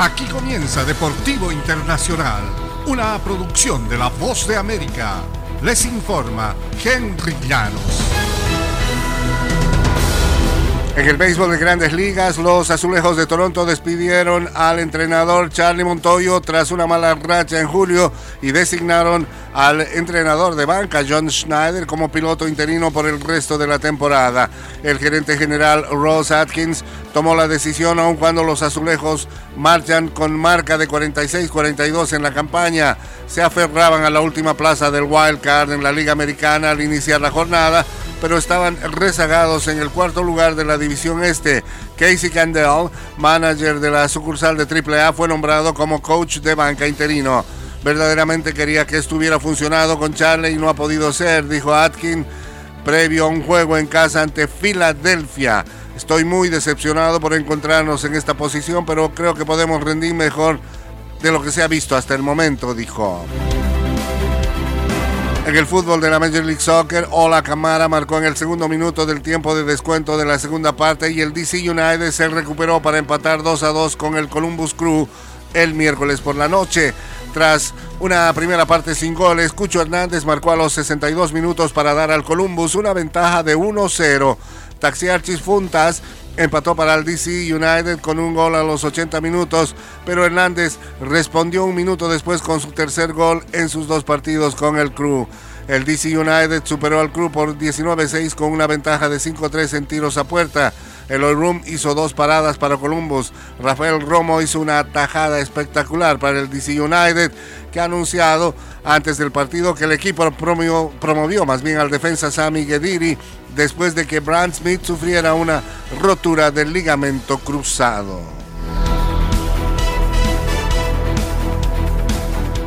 Aquí comienza Deportivo Internacional, una producción de La Voz de América. Les informa Henry Llanos. En el béisbol de grandes ligas, los azulejos de Toronto despidieron al entrenador Charlie Montoyo tras una mala racha en julio y designaron al entrenador de banca John Schneider como piloto interino por el resto de la temporada. El gerente general Ross Atkins tomó la decisión aun cuando los azulejos marchan con marca de 46-42 en la campaña. Se aferraban a la última plaza del wild card en la Liga Americana al iniciar la jornada pero estaban rezagados en el cuarto lugar de la división este. Casey Candell, manager de la sucursal de AAA, fue nombrado como coach de banca interino. Verdaderamente quería que estuviera funcionado con Charlie y no ha podido ser, dijo Atkin, previo a un juego en casa ante Filadelfia. Estoy muy decepcionado por encontrarnos en esta posición, pero creo que podemos rendir mejor de lo que se ha visto hasta el momento, dijo. En el fútbol de la Major League Soccer, Ola Camara marcó en el segundo minuto del tiempo de descuento de la segunda parte y el DC United se recuperó para empatar 2 a 2 con el Columbus Crew el miércoles por la noche. Tras una primera parte sin goles, Cucho Hernández marcó a los 62 minutos para dar al Columbus una ventaja de 1-0. Taxiarchis Funtas empató para el DC United con un gol a los 80 minutos, pero Hernández respondió un minuto después con su tercer gol en sus dos partidos con el Crew. El DC United superó al Crew por 19-6 con una ventaja de 5-3 en tiros a puerta. El Oil Room hizo dos paradas para Columbus. Rafael Romo hizo una tajada espectacular para el DC United, que ha anunciado antes del partido que el equipo promovió, más bien al defensa Sammy Gediri después de que Brand Smith sufriera una rotura del ligamento cruzado.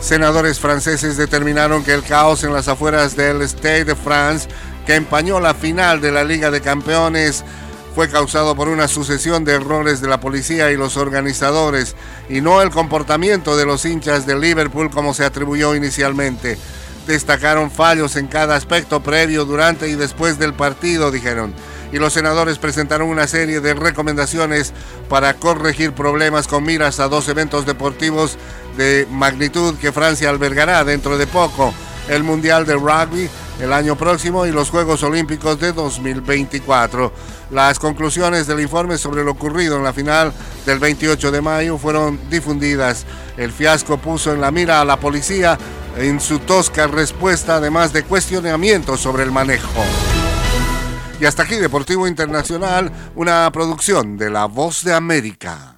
Senadores franceses determinaron que el caos en las afueras del Stade de France, que empañó la final de la Liga de Campeones, fue causado por una sucesión de errores de la policía y los organizadores y no el comportamiento de los hinchas de Liverpool como se atribuyó inicialmente. Destacaron fallos en cada aspecto previo, durante y después del partido, dijeron. Y los senadores presentaron una serie de recomendaciones para corregir problemas con miras a dos eventos deportivos de magnitud que Francia albergará dentro de poco. El Mundial de Rugby el año próximo y los Juegos Olímpicos de 2024. Las conclusiones del informe sobre lo ocurrido en la final del 28 de mayo fueron difundidas. El fiasco puso en la mira a la policía en su tosca respuesta, además de cuestionamientos sobre el manejo. Y hasta aquí Deportivo Internacional, una producción de La Voz de América.